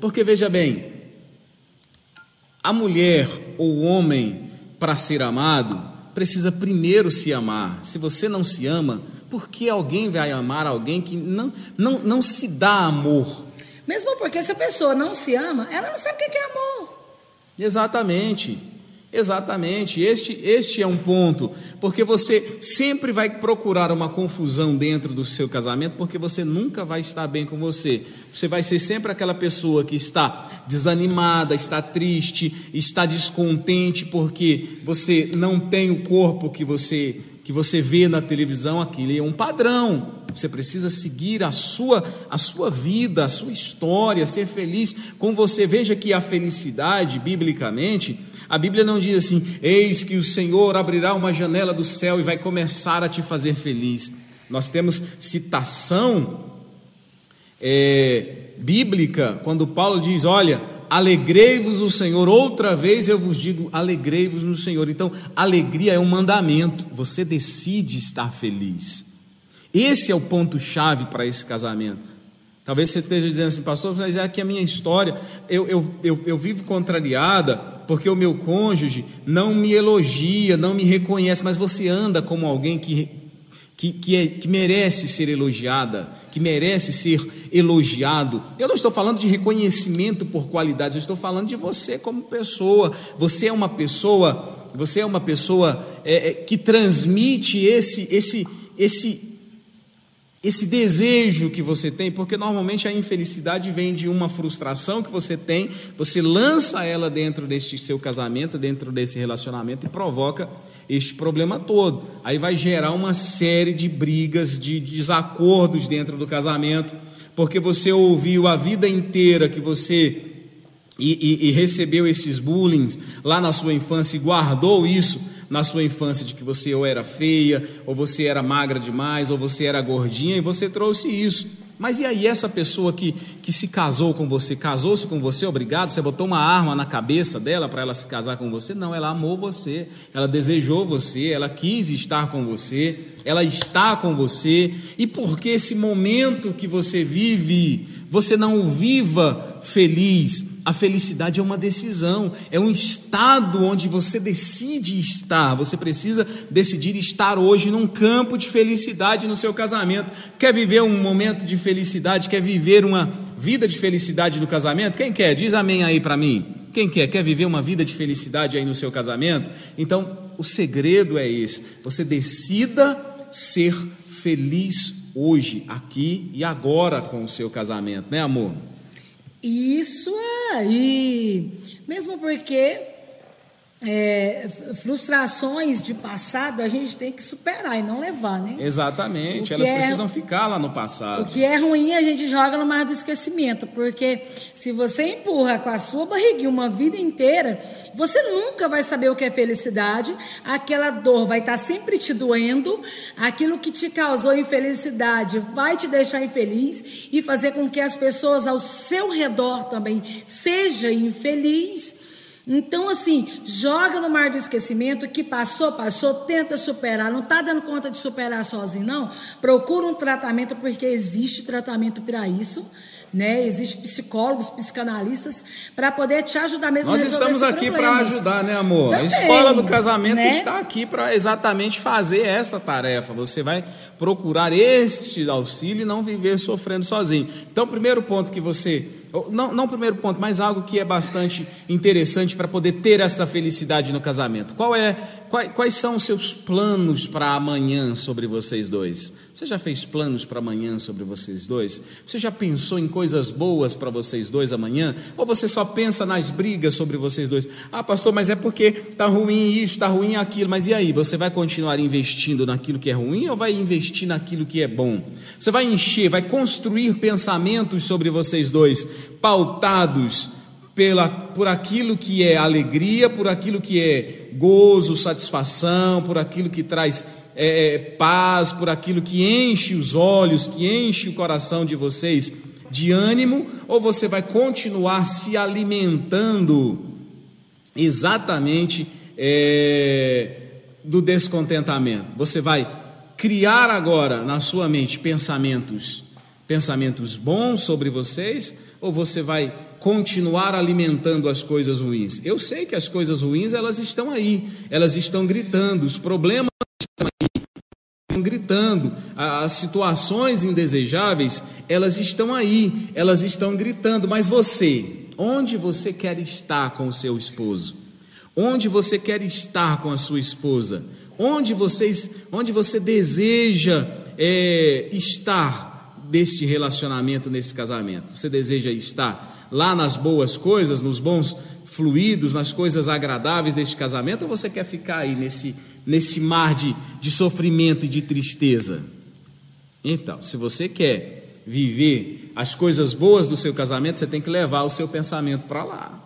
Porque veja bem, a mulher ou o homem, para ser amado, precisa primeiro se amar. Se você não se ama, por que alguém vai amar alguém que não, não, não se dá amor? Mesmo porque se a pessoa não se ama, ela não sabe o que é amor. Exatamente. Exatamente, este, este é um ponto, porque você sempre vai procurar uma confusão dentro do seu casamento, porque você nunca vai estar bem com você. Você vai ser sempre aquela pessoa que está desanimada, está triste, está descontente, porque você não tem o corpo que você que você vê na televisão, aquilo é um padrão. Você precisa seguir a sua a sua vida, a sua história, ser feliz com você. Veja que a felicidade, biblicamente, a Bíblia não diz assim: eis que o Senhor abrirá uma janela do céu e vai começar a te fazer feliz. Nós temos citação é, bíblica quando Paulo diz: olha, alegrei-vos no Senhor, outra vez eu vos digo, alegrei-vos no Senhor. Então, alegria é um mandamento, você decide estar feliz. Esse é o ponto-chave para esse casamento. Talvez você esteja dizendo assim, pastor, mas é aqui a minha história. Eu, eu, eu, eu vivo contrariada porque o meu cônjuge não me elogia, não me reconhece, mas você anda como alguém que, que, que, é, que merece ser elogiada, que merece ser elogiado. Eu não estou falando de reconhecimento por qualidades, eu estou falando de você como pessoa. Você é uma pessoa, você é uma pessoa é, é, que transmite esse, esse, esse esse desejo que você tem, porque normalmente a infelicidade vem de uma frustração que você tem, você lança ela dentro deste seu casamento, dentro desse relacionamento e provoca este problema todo. Aí vai gerar uma série de brigas, de desacordos dentro do casamento, porque você ouviu a vida inteira que você e, e, e recebeu esses bullying lá na sua infância e guardou isso na sua infância de que você ou era feia, ou você era magra demais, ou você era gordinha, e você trouxe isso. Mas e aí, essa pessoa que, que se casou com você, casou-se com você, obrigado? Você botou uma arma na cabeça dela para ela se casar com você? Não, ela amou você, ela desejou você, ela quis estar com você, ela está com você, e porque esse momento que você vive, você não o viva feliz, a felicidade é uma decisão, é um estado onde você decide estar. Você precisa decidir estar hoje num campo de felicidade no seu casamento. Quer viver um momento de felicidade? Quer viver uma vida de felicidade no casamento? Quem quer? Diz amém aí para mim. Quem quer? Quer viver uma vida de felicidade aí no seu casamento? Então, o segredo é esse: você decida ser feliz hoje, aqui e agora com o seu casamento, né, amor? Isso aí. Mesmo porque é, frustrações de passado a gente tem que superar e não levar, né? Exatamente, elas é, precisam ficar lá no passado. O que é ruim a gente joga no mar do esquecimento, porque se você empurra com a sua barriguinha uma vida inteira, você nunca vai saber o que é felicidade, aquela dor vai estar sempre te doendo, aquilo que te causou infelicidade vai te deixar infeliz e fazer com que as pessoas ao seu redor também sejam infelizes. Então, assim, joga no mar do esquecimento, que passou, passou, tenta superar. Não está dando conta de superar sozinho, não. Procura um tratamento, porque existe tratamento para isso né? Existem psicólogos, psicanalistas para poder te ajudar mesmo Nós estamos aqui para ajudar, né, amor? Também, a escola do casamento né? está aqui para exatamente fazer essa tarefa. Você vai procurar este auxílio e não viver sofrendo sozinho. Então, primeiro ponto que você não, não primeiro ponto, mas algo que é bastante interessante para poder ter esta felicidade no casamento. Qual é, quais, quais são os seus planos para amanhã sobre vocês dois? Você já fez planos para amanhã sobre vocês dois? Você já pensou em coisas boas para vocês dois amanhã? Ou você só pensa nas brigas sobre vocês dois? Ah, pastor, mas é porque está ruim isso, está ruim aquilo. Mas e aí? Você vai continuar investindo naquilo que é ruim ou vai investir naquilo que é bom? Você vai encher, vai construir pensamentos sobre vocês dois, pautados pela, por aquilo que é alegria, por aquilo que é gozo, satisfação, por aquilo que traz é, é, paz, por aquilo que enche os olhos, que enche o coração de vocês de ânimo, ou você vai continuar se alimentando exatamente é, do descontentamento? Você vai criar agora na sua mente pensamentos, pensamentos bons sobre vocês, ou você vai continuar alimentando as coisas ruins? Eu sei que as coisas ruins elas estão aí, elas estão gritando, os problemas estão aí, estão gritando, as situações indesejáveis elas estão aí, elas estão gritando. Mas você, onde você quer estar com o seu esposo? Onde você quer estar com a sua esposa? Onde, vocês, onde você deseja é, estar deste relacionamento, nesse casamento? Você deseja estar lá nas boas coisas, nos bons fluidos, nas coisas agradáveis deste casamento? Ou você quer ficar aí nesse, nesse mar de, de sofrimento e de tristeza? Então, se você quer viver as coisas boas do seu casamento, você tem que levar o seu pensamento para lá.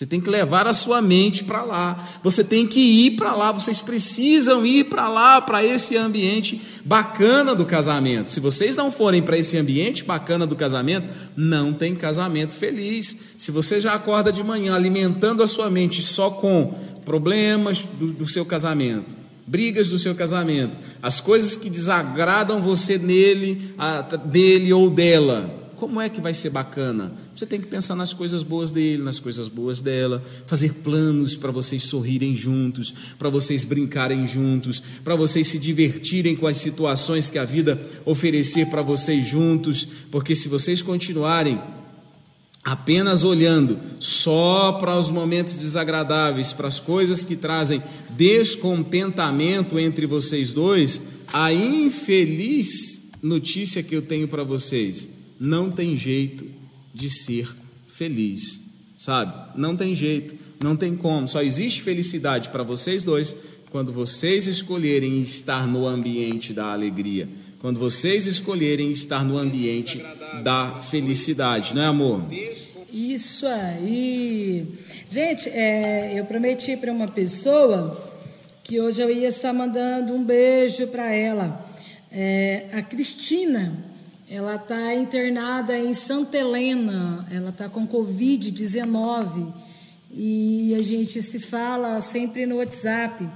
Você tem que levar a sua mente para lá. Você tem que ir para lá. Vocês precisam ir para lá, para esse ambiente bacana do casamento. Se vocês não forem para esse ambiente bacana do casamento, não tem casamento feliz. Se você já acorda de manhã alimentando a sua mente só com problemas do, do seu casamento, brigas do seu casamento, as coisas que desagradam você nele, a, dele ou dela, como é que vai ser bacana? Você tem que pensar nas coisas boas dele, nas coisas boas dela, fazer planos para vocês sorrirem juntos, para vocês brincarem juntos, para vocês se divertirem com as situações que a vida oferecer para vocês juntos, porque se vocês continuarem apenas olhando só para os momentos desagradáveis, para as coisas que trazem descontentamento entre vocês dois, a infeliz notícia que eu tenho para vocês não tem jeito de ser feliz, sabe? Não tem jeito, não tem como. Só existe felicidade para vocês dois quando vocês escolherem estar no ambiente da alegria, quando vocês escolherem estar no ambiente da felicidade, não é, amor? Isso aí. Gente, é, eu prometi para uma pessoa que hoje eu ia estar mandando um beijo para ela. É, a Cristina. Ela está internada em Santa Helena, ela está com Covid-19 e a gente se fala sempre no WhatsApp.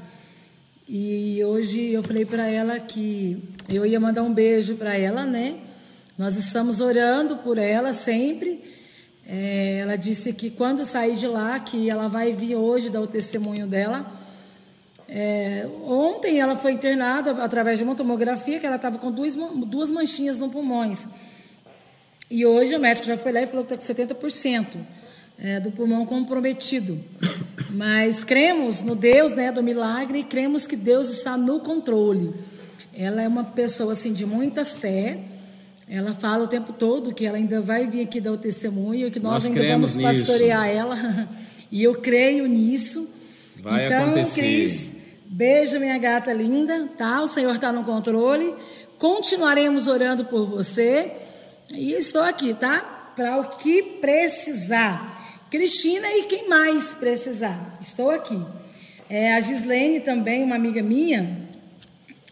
E hoje eu falei para ela que eu ia mandar um beijo para ela, né? Nós estamos orando por ela sempre. É, ela disse que quando sair de lá, que ela vai vir hoje dar o testemunho dela é, ontem ela foi internada através de uma tomografia que ela estava com duas, duas manchinhas no pulmões. E hoje o médico já foi lá e falou que está com 70% é, do pulmão comprometido. Mas cremos no Deus né, do milagre e cremos que Deus está no controle. Ela é uma pessoa assim de muita fé. Ela fala o tempo todo que ela ainda vai vir aqui dar o testemunho, que nós, nós ainda vamos pastorear nisso. ela. E eu creio nisso. Vai então, acontecer. Cris, beijo, minha gata linda, tá? O Senhor está no controle. Continuaremos orando por você. E estou aqui, tá? Para o que precisar. Cristina e quem mais precisar. Estou aqui. É, a Gislene também, uma amiga minha,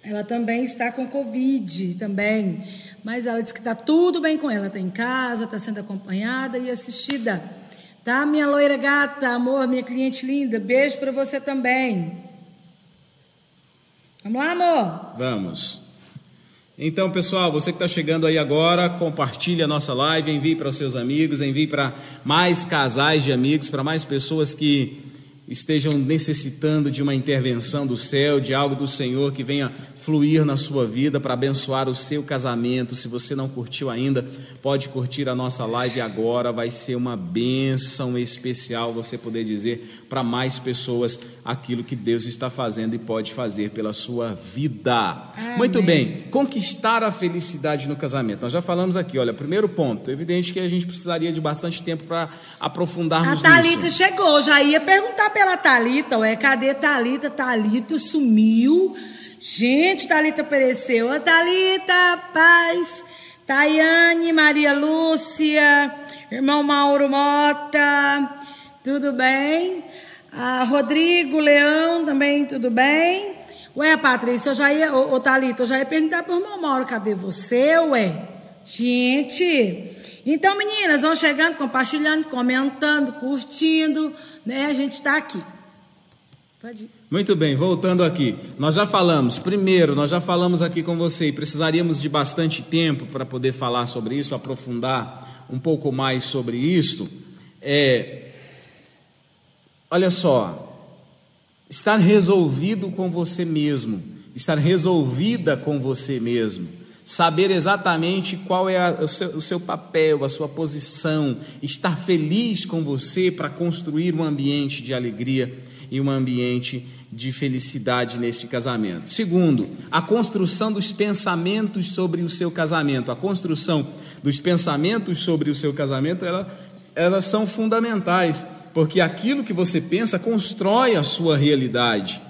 ela também está com Covid também. Mas ela disse que está tudo bem com ela. Está em casa, está sendo acompanhada e assistida. Tá, minha loira gata, amor, minha cliente linda, beijo para você também. Vamos lá, amor? Vamos. Então, pessoal, você que está chegando aí agora, compartilhe a nossa live, envie para os seus amigos, envie para mais casais de amigos, para mais pessoas que estejam necessitando de uma intervenção do céu, de algo do Senhor que venha fluir na sua vida para abençoar o seu casamento. Se você não curtiu ainda, pode curtir a nossa live agora, vai ser uma bênção especial você poder dizer para mais pessoas aquilo que Deus está fazendo e pode fazer pela sua vida. Amém. Muito bem, conquistar a felicidade no casamento. Nós já falamos aqui, olha, primeiro ponto, evidente que a gente precisaria de bastante tempo para aprofundarmos a Thalita nisso. chegou, já ia perguntar pela Thalita, ué, cadê Thalita? Thalita sumiu. Gente, Thalita apareceu. Ô, Thalita, paz. Tayane, Maria Lúcia, irmão Mauro Mota, tudo bem? Ah, Rodrigo Leão também, tudo bem? Ué, Patrícia, eu já ia, ô, ô Thalita, eu já ia perguntar pro irmão Mauro, cadê você, ué? Gente, então meninas, vão chegando, compartilhando, comentando, curtindo, né? A gente está aqui. Pode ir. Muito bem, voltando aqui. Nós já falamos, primeiro, nós já falamos aqui com você e precisaríamos de bastante tempo para poder falar sobre isso, aprofundar um pouco mais sobre isso. É, olha só, estar resolvido com você mesmo, estar resolvida com você mesmo, saber exatamente qual é a, o, seu, o seu papel, a sua posição, estar feliz com você para construir um ambiente de alegria e um ambiente de felicidade neste casamento. Segundo, a construção dos pensamentos sobre o seu casamento. A construção dos pensamentos sobre o seu casamento, ela, elas são fundamentais, porque aquilo que você pensa constrói a sua realidade.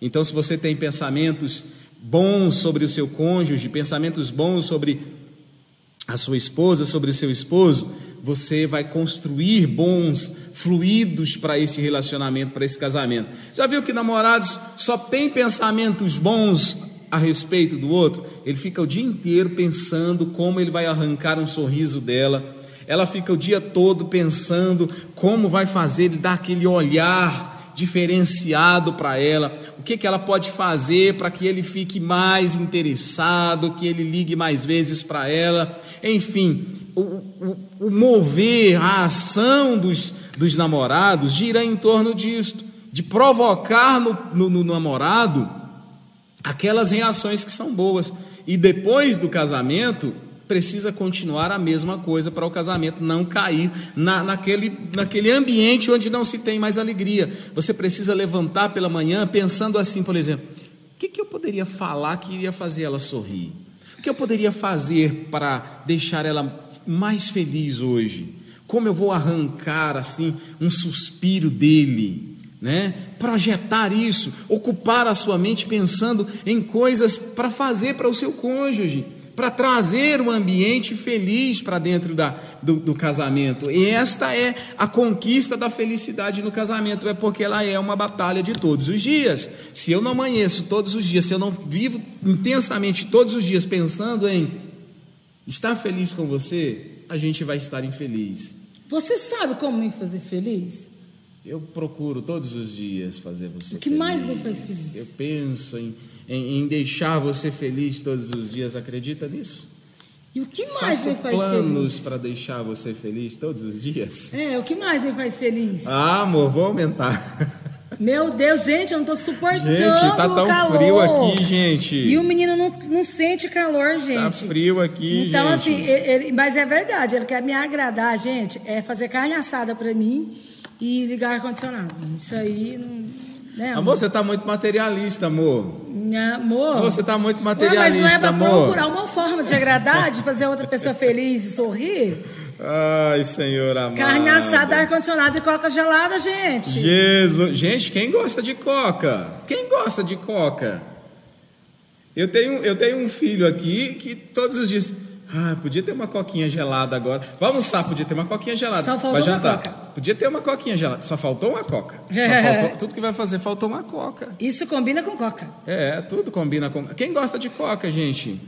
Então, se você tem pensamentos bons sobre o seu cônjuge, pensamentos bons sobre a sua esposa, sobre o seu esposo, você vai construir bons fluidos para esse relacionamento, para esse casamento. Já viu que namorados só têm pensamentos bons a respeito do outro? Ele fica o dia inteiro pensando como ele vai arrancar um sorriso dela. Ela fica o dia todo pensando como vai fazer ele dar aquele olhar diferenciado para ela, o que, que ela pode fazer para que ele fique mais interessado, que ele ligue mais vezes para ela, enfim, o, o, o, mover, a ação dos, dos namorados gira em torno disto, de provocar no, no, no namorado aquelas reações que são boas, e depois do casamento, precisa continuar a mesma coisa para o casamento não cair na, naquele, naquele ambiente onde não se tem mais alegria. Você precisa levantar pela manhã pensando assim, por exemplo: o que, que eu poderia falar que iria fazer ela sorrir? O que eu poderia fazer para deixar ela mais feliz hoje? Como eu vou arrancar assim um suspiro dele? Né? Projetar isso, ocupar a sua mente pensando em coisas para fazer para o seu cônjuge para trazer um ambiente feliz para dentro da, do, do, casamento. E esta é a conquista da felicidade no casamento, é porque ela é uma batalha de todos os dias. Se eu não amanheço todos os dias, se eu não vivo intensamente todos os dias pensando em estar feliz com você, a gente vai estar infeliz. Você sabe como me fazer feliz? Eu procuro todos os dias fazer você feliz. O que feliz. mais me faz feliz? Eu penso em em, em deixar você feliz todos os dias. Acredita nisso? E o que mais Faço me faz planos para deixar você feliz todos os dias? É, o que mais me faz feliz? Ah, amor, vou aumentar. Meu Deus, gente, eu não tô suportando Gente, tá tão calor. frio aqui, gente. E o menino não, não sente calor, tá gente. Tá frio aqui, então, gente. Então, assim, ele, mas é verdade, ele quer me agradar, gente, é fazer carne assada para mim e ligar ar-condicionado. Isso aí não né, amor? amor, você está muito materialista, amor. Amor. amor você está muito materialista, Ué, mas não é para amor. procurar uma forma de agradar, de fazer outra pessoa feliz e sorrir? Ai, Senhor amado. Carne assada, ar-condicionado e coca gelada, gente. Jesus. Gente, quem gosta de coca? Quem gosta de coca? Eu tenho, eu tenho um filho aqui que todos os dias. Ah, podia ter uma coquinha gelada agora. Vamos almoçar, podia ter uma coquinha gelada. Só faltou uma coca. Podia ter uma coquinha gelada. Só faltou uma coca. Faltou, tudo que vai fazer, faltou uma coca. Isso combina com coca. É, tudo combina com. Quem gosta de coca, gente?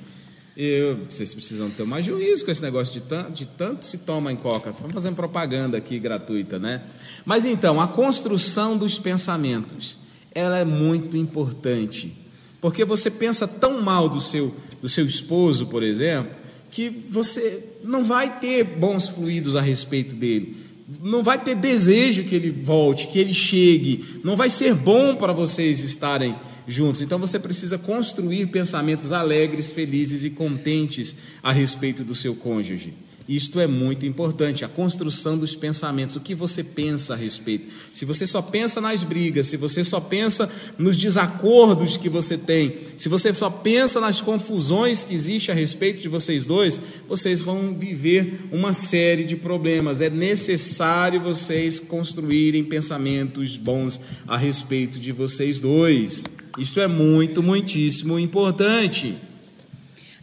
Eu, vocês precisam ter mais juízo com esse negócio de tanto, de tanto se toma em coca. Estamos fazendo propaganda aqui gratuita, né? Mas então, a construção dos pensamentos, ela é muito importante. Porque você pensa tão mal do seu, do seu esposo, por exemplo, que você não vai ter bons fluidos a respeito dele, não vai ter desejo que ele volte, que ele chegue, não vai ser bom para vocês estarem juntos. Então você precisa construir pensamentos alegres, felizes e contentes a respeito do seu cônjuge. Isto é muito importante, a construção dos pensamentos, o que você pensa a respeito. Se você só pensa nas brigas, se você só pensa nos desacordos que você tem, se você só pensa nas confusões que existe a respeito de vocês dois, vocês vão viver uma série de problemas. É necessário vocês construírem pensamentos bons a respeito de vocês dois. Isto é muito, muitíssimo importante.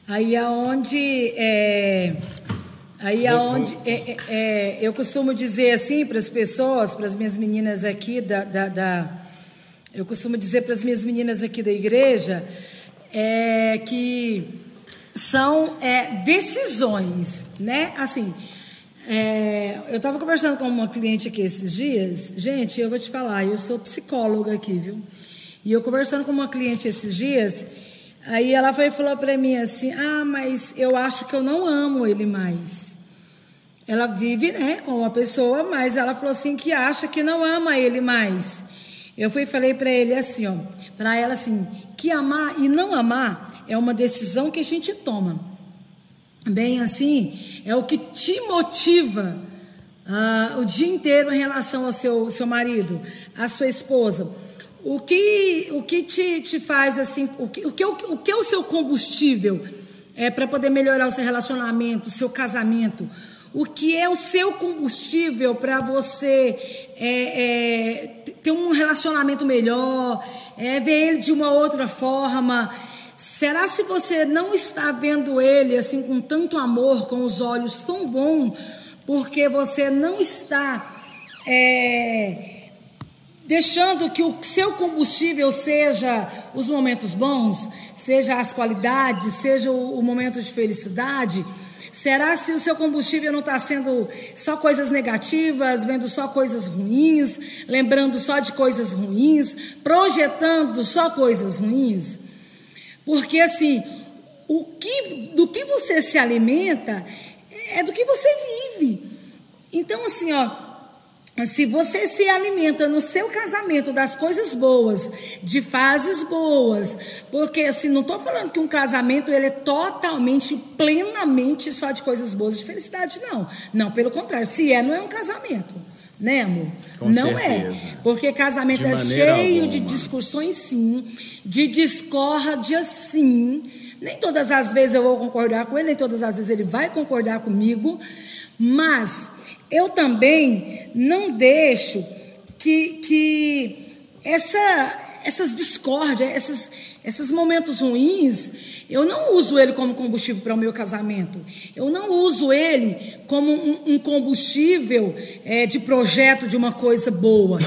Aí aonde é Aí aonde é, é, é, eu costumo dizer assim para as pessoas, para as minhas meninas aqui da, da, da eu costumo dizer para as minhas meninas aqui da igreja é, que são é, decisões, né? Assim, é, eu estava conversando com uma cliente aqui esses dias, gente, eu vou te falar, eu sou psicóloga aqui, viu? E eu conversando com uma cliente esses dias, aí ela foi falou para mim assim: "Ah, mas eu acho que eu não amo ele mais". ela vive né, com uma pessoa, mas ela falou assim que acha que não ama ele mais. Eu fui falei para ele assim, ó, para ela assim, que amar e não amar é uma decisão que a gente toma. Bem assim, é o que te motiva uh, o dia inteiro em relação ao seu, seu marido, à sua esposa. O que, o que te, te faz assim, o que, o, que, o que é o seu combustível é, para poder melhorar o seu relacionamento, o seu casamento? o que é o seu combustível para você é, é, ter um relacionamento melhor, é, ver ele de uma outra forma. Será se você não está vendo ele assim com tanto amor, com os olhos tão bons, porque você não está é, deixando que o seu combustível seja os momentos bons, seja as qualidades, seja o, o momento de felicidade? Será se o seu combustível não está sendo só coisas negativas, vendo só coisas ruins, lembrando só de coisas ruins, projetando só coisas ruins? Porque assim, o que, do que você se alimenta é do que você vive. Então, assim, ó, se você se alimenta no seu casamento das coisas boas, de fases boas, porque assim, não estou falando que um casamento ele é totalmente, plenamente só de coisas boas, de felicidade, não. Não, pelo contrário, se é, não é um casamento. Né, amor? Com não certeza. é. Porque casamento é cheio alguma. de discussões, sim, de discórdia, sim. Nem todas as vezes eu vou concordar com ele, nem todas as vezes ele vai concordar comigo, mas eu também não deixo que, que essa, essas discórdias, esses, esses momentos ruins, eu não uso ele como combustível para o meu casamento. Eu não uso ele como um, um combustível é, de projeto de uma coisa boa.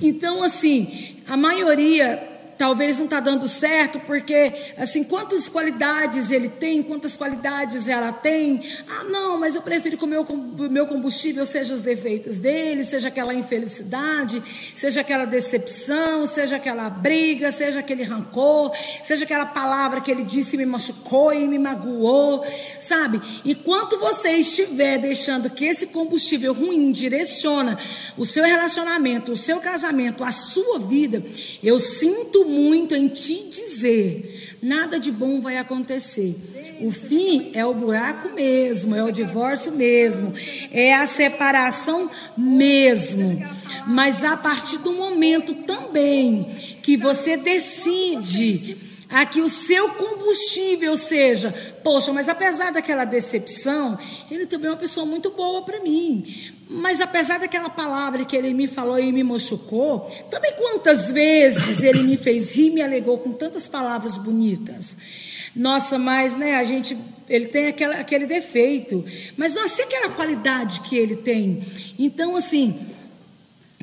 Então, assim, a maioria talvez não está dando certo, porque, assim, quantas qualidades ele tem, quantas qualidades ela tem. Ah, não, mas eu prefiro que o meu, meu combustível seja os defeitos dele, seja aquela infelicidade, seja aquela decepção, seja aquela briga, seja aquele rancor, seja aquela palavra que ele disse e me machucou e me magoou, sabe? Enquanto você estiver deixando que esse combustível ruim direciona o seu relacionamento, o seu casamento, a sua vida, eu sinto muito em te dizer, nada de bom vai acontecer. O fim é o buraco mesmo, é o divórcio mesmo, é a separação mesmo. Mas a partir do momento também que você decide a que o seu combustível seja, poxa, mas apesar daquela decepção, ele também é uma pessoa muito boa para mim. Mas apesar daquela palavra que ele me falou e me machucou, também quantas vezes ele me fez rir, me alegou com tantas palavras bonitas. Nossa, mas né, a gente, ele tem aquela, aquele defeito, mas não assim aquela qualidade que ele tem. Então, assim,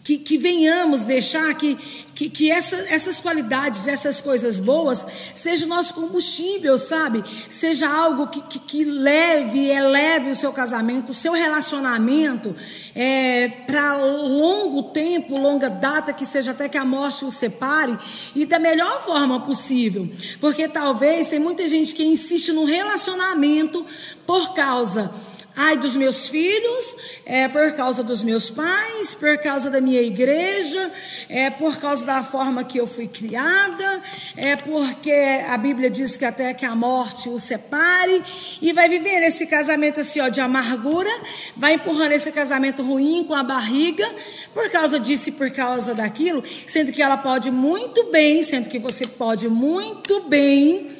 que, que venhamos deixar que, que, que essa, essas qualidades, essas coisas boas, seja o nosso combustível, sabe? Seja algo que, que, que leve, eleve o seu casamento, o seu relacionamento é, para longo tempo, longa data, que seja até que a morte o separe, e da melhor forma possível. Porque talvez tem muita gente que insiste no relacionamento por causa Ai dos meus filhos, é por causa dos meus pais, por causa da minha igreja, é por causa da forma que eu fui criada, é porque a Bíblia diz que até que a morte o separe, e vai viver esse casamento assim, ó, de amargura, vai empurrando esse casamento ruim com a barriga, por causa disso e por causa daquilo, sendo que ela pode muito bem, sendo que você pode muito bem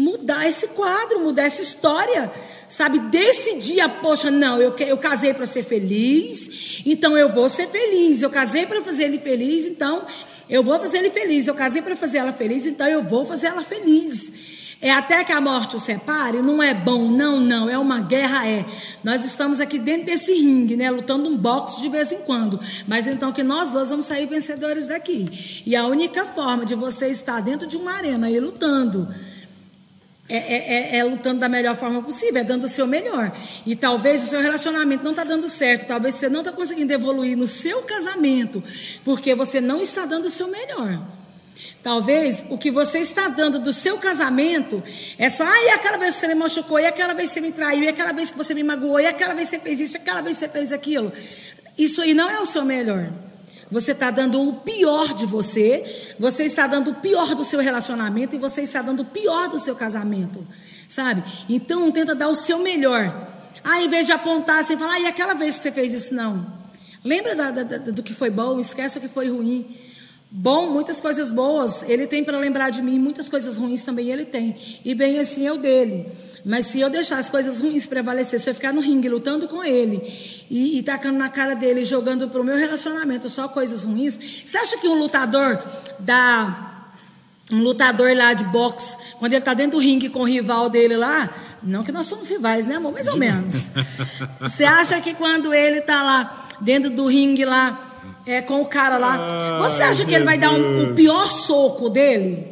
mudar esse quadro, mudar essa história sabe, decidir, poxa, não, eu, eu casei para ser feliz, então eu vou ser feliz. Eu casei para fazer ele feliz, então eu vou fazer ele feliz. Eu casei para fazer ela feliz, então eu vou fazer ela feliz. É até que a morte o separe, não é bom, não, não, é uma guerra, é. Nós estamos aqui dentro desse ringue, né, lutando um boxe de vez em quando, mas então que nós dois vamos sair vencedores daqui. E a única forma de você estar dentro de uma arena aí lutando, é, é, é, é, lutando da melhor forma possível, é dando o seu melhor. E talvez o seu relacionamento não está dando certo, talvez você não está conseguindo evoluir no seu casamento, porque você não está dando o seu melhor. Talvez o que você está dando do seu casamento é só, ah, e aquela vez que você me machucou, e aquela vez que você me traiu, e aquela vez que você me magoou, e aquela vez que você fez isso, e aquela vez que você fez aquilo. Isso aí não é o seu melhor. Você está dando o pior de você, você está dando o pior do seu relacionamento e você está dando o pior do seu casamento, sabe? Então tenta dar o seu melhor. Ah, em vez de apontar assim, falar, ah, e aquela vez que você fez isso, não. Lembra da, da, do que foi bom, esquece o que foi ruim. Bom, muitas coisas boas ele tem para lembrar de mim, muitas coisas ruins também ele tem. E bem assim eu dele. Mas se eu deixar as coisas ruins prevalecer, se eu ficar no ringue lutando com ele e, e tacando na cara dele, jogando para o meu relacionamento só coisas ruins, você acha que um lutador da um lutador lá de boxe, quando ele está dentro do ringue com o rival dele lá, não que nós somos rivais, né, amor? Mais ou menos. Você acha que quando ele está lá dentro do ringue lá é, com o cara lá. Você acha que ele vai dar um, o pior soco dele?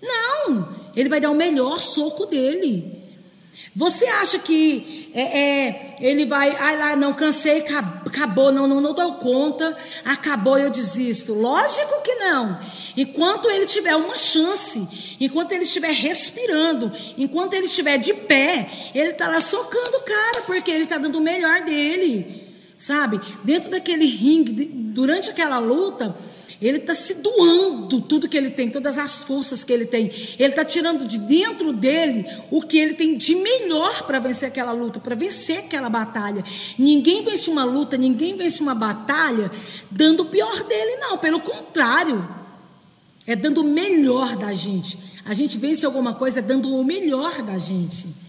Não, ele vai dar o melhor soco dele. Você acha que é, é, ele vai, ai lá, não, cansei, acabou, não, não, não dou conta, acabou, eu desisto. Lógico que não. Enquanto ele tiver uma chance, enquanto ele estiver respirando, enquanto ele estiver de pé, ele está lá socando o cara, porque ele está dando o melhor dele sabe? Dentro daquele ringue, durante aquela luta, ele está se doando tudo que ele tem, todas as forças que ele tem. Ele está tirando de dentro dele o que ele tem de melhor para vencer aquela luta, para vencer aquela batalha. Ninguém vence uma luta, ninguém vence uma batalha dando o pior dele, não. Pelo contrário, é dando o melhor da gente. A gente vence alguma coisa dando o melhor da gente.